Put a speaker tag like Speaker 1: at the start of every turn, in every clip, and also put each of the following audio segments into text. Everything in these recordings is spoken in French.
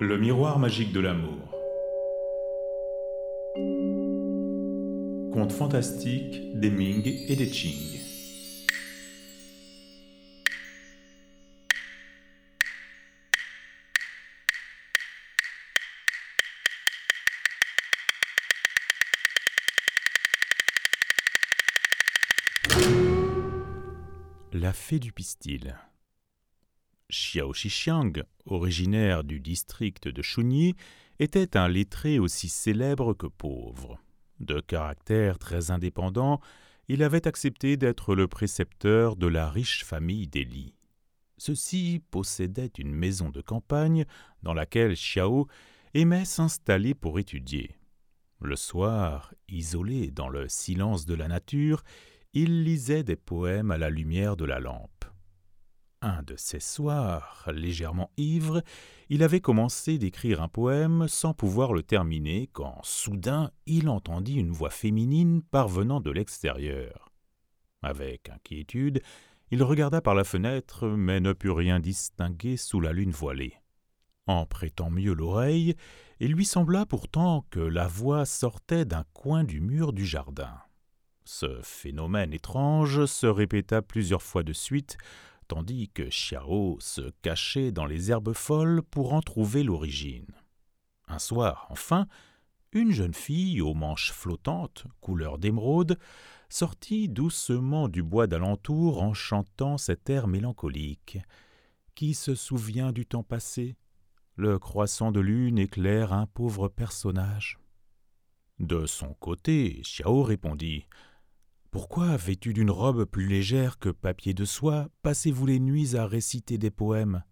Speaker 1: Le miroir magique de l'amour. Conte fantastique des Ming et des Qing. La fée du pistil. Xiao Shixiang, originaire du district de Shunyi, était un lettré aussi célèbre que pauvre. De caractère très indépendant, il avait accepté d'être le précepteur de la riche famille d'Eli. Ceux-ci possédaient une maison de campagne dans laquelle Xiao aimait s'installer pour étudier. Le soir, isolé dans le silence de la nature, il lisait des poèmes à la lumière de la lampe. Un de ces soirs, légèrement ivre, il avait commencé d'écrire un poème sans pouvoir le terminer quand soudain il entendit une voix féminine parvenant de l'extérieur. Avec inquiétude, il regarda par la fenêtre, mais ne put rien distinguer sous la lune voilée. En prêtant mieux l'oreille, il lui sembla pourtant que la voix sortait d'un coin du mur du jardin. Ce phénomène étrange se répéta plusieurs fois de suite, tandis que Xiao se cachait dans les herbes folles pour en trouver l'origine. Un soir, enfin, une jeune fille aux manches flottantes, couleur d'émeraude, sortit doucement du bois d'alentour en chantant cet air mélancolique. Qui se souvient du temps passé? Le croissant de lune éclaire un pauvre personnage. De son côté, Xiao répondit pourquoi, vêtu d'une robe plus légère que papier de soie, passez-vous les nuits à réciter des poèmes?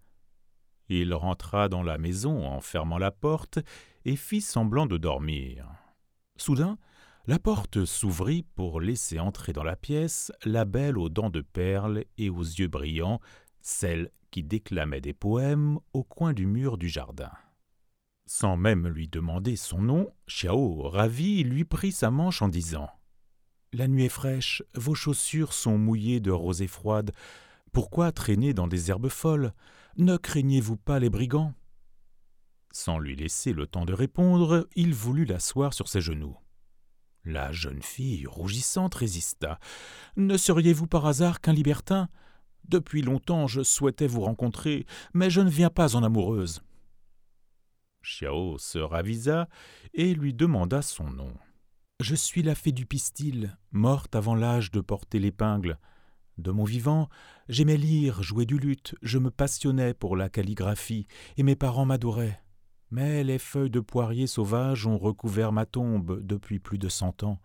Speaker 1: Il rentra dans la maison en fermant la porte et fit semblant de dormir. Soudain, la porte s'ouvrit pour laisser entrer dans la pièce la belle aux dents de perles et aux yeux brillants, celle qui déclamait des poèmes au coin du mur du jardin. Sans même lui demander son nom, Xiao, ravi, lui prit sa manche en disant la nuit est fraîche, vos chaussures sont mouillées de rosée froide. Pourquoi traîner dans des herbes folles? Ne craignez-vous pas les brigands? Sans lui laisser le temps de répondre, il voulut l'asseoir sur ses genoux. La jeune fille, rougissante, résista. Ne seriez-vous par hasard qu'un libertin? Depuis longtemps je souhaitais vous rencontrer, mais je ne viens pas en amoureuse. Xiao se ravisa et lui demanda son nom. Je suis la fée du pistil, morte avant l'âge de porter l'épingle. De mon vivant, j'aimais lire, jouer du luth, je me passionnais pour la calligraphie, et mes parents m'adoraient. Mais les feuilles de poirier sauvages ont recouvert ma tombe depuis plus de cent ans.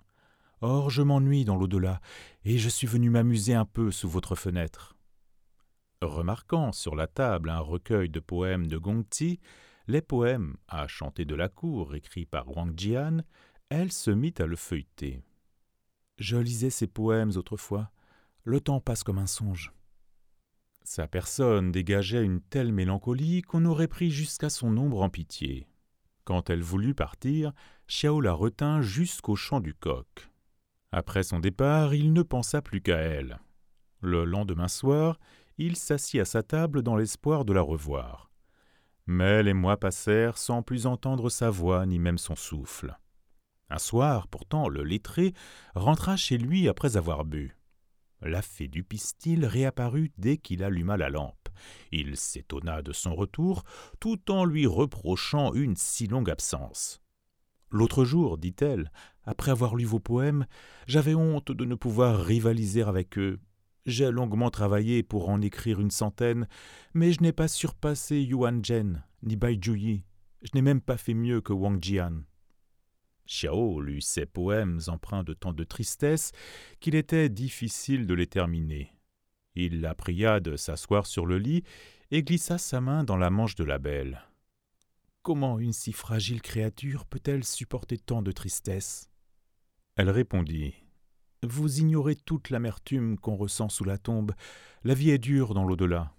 Speaker 1: Or je m'ennuie dans l'au-delà, et je suis venu m'amuser un peu sous votre fenêtre. Remarquant sur la table un recueil de poèmes de Gongti, les poèmes à chanter de la cour écrits par Wang Jian, elle se mit à le feuilleter. Je lisais ses poèmes autrefois. Le temps passe comme un songe. Sa personne dégageait une telle mélancolie qu'on aurait pris jusqu'à son ombre en pitié. Quand elle voulut partir, Xiao la retint jusqu'au champ du coq. Après son départ, il ne pensa plus qu'à elle. Le lendemain soir, il s'assit à sa table dans l'espoir de la revoir. Mais les mois passèrent sans plus entendre sa voix ni même son souffle. Un soir, pourtant, le lettré rentra chez lui après avoir bu. La fée du pistil réapparut dès qu'il alluma la lampe. Il s'étonna de son retour, tout en lui reprochant une si longue absence. L'autre jour, dit-elle, après avoir lu vos poèmes, j'avais honte de ne pouvoir rivaliser avec eux. J'ai longuement travaillé pour en écrire une centaine, mais je n'ai pas surpassé Yuan Zhen ni Bai Juyi. Je n'ai même pas fait mieux que Wang Jian. Xiao lut ces poèmes empreints de tant de tristesse qu'il était difficile de les terminer. Il la pria de s'asseoir sur le lit et glissa sa main dans la manche de la belle. Comment une si fragile créature peut-elle supporter tant de tristesse? Elle répondit. Vous ignorez toute l'amertume qu'on ressent sous la tombe. La vie est dure dans l'au-delà.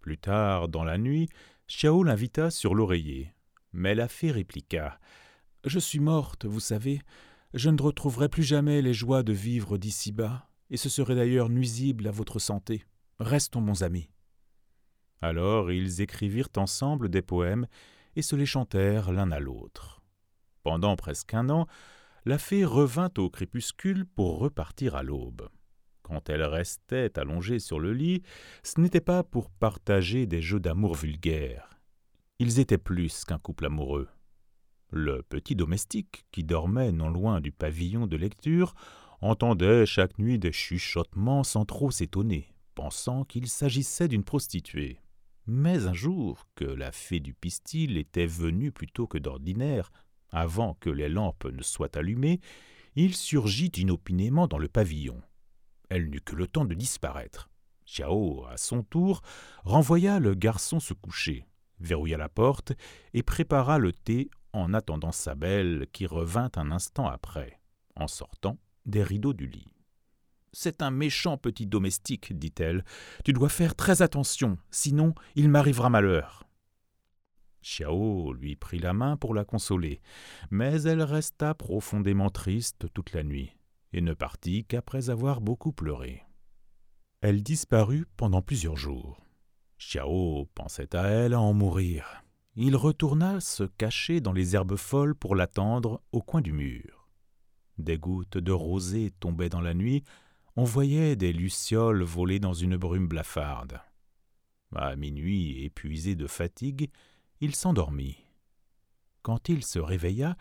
Speaker 1: Plus tard, dans la nuit, Xiao l'invita sur l'oreiller. Mais la fée répliqua. Je suis morte, vous savez, je ne retrouverai plus jamais les joies de vivre d'ici-bas, et ce serait d'ailleurs nuisible à votre santé. Restons bons amis. Alors ils écrivirent ensemble des poèmes, et se les chantèrent l'un à l'autre. Pendant presque un an, la fée revint au crépuscule pour repartir à l'aube. Quand elle restait allongée sur le lit, ce n'était pas pour partager des jeux d'amour vulgaires. Ils étaient plus qu'un couple amoureux. Le petit domestique, qui dormait non loin du pavillon de lecture, entendait chaque nuit des chuchotements sans trop s'étonner, pensant qu'il s'agissait d'une prostituée. Mais un jour, que la fée du pistil était venue plus tôt que d'ordinaire, avant que les lampes ne soient allumées, il surgit inopinément dans le pavillon. Elle n'eut que le temps de disparaître. Xiao, à son tour, renvoya le garçon se coucher, verrouilla la porte et prépara le thé en attendant sa belle qui revint un instant après, en sortant des rideaux du lit. C'est un méchant petit domestique, dit-elle. Tu dois faire très attention, sinon il m'arrivera malheur. Xiao lui prit la main pour la consoler, mais elle resta profondément triste toute la nuit, et ne partit qu'après avoir beaucoup pleuré. Elle disparut pendant plusieurs jours. Xiao pensait à elle à en mourir. Il retourna se cacher dans les herbes folles pour l'attendre au coin du mur. Des gouttes de rosée tombaient dans la nuit, on voyait des lucioles voler dans une brume blafarde. À minuit, épuisé de fatigue, il s'endormit. Quand il se réveilla,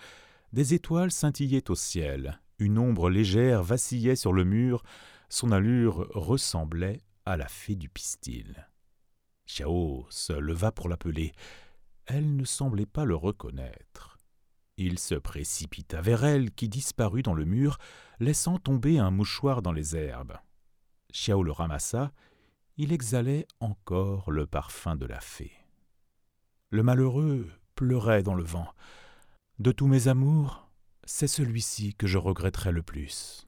Speaker 1: des étoiles scintillaient au ciel, une ombre légère vacillait sur le mur, son allure ressemblait à la fée du pistil. Xiao se leva pour l'appeler. Elle ne semblait pas le reconnaître. Il se précipita vers elle, qui disparut dans le mur, laissant tomber un mouchoir dans les herbes. Xiao le ramassa, il exhalait encore le parfum de la fée. Le malheureux pleurait dans le vent. De tous mes amours, c'est celui-ci que je regretterais le plus.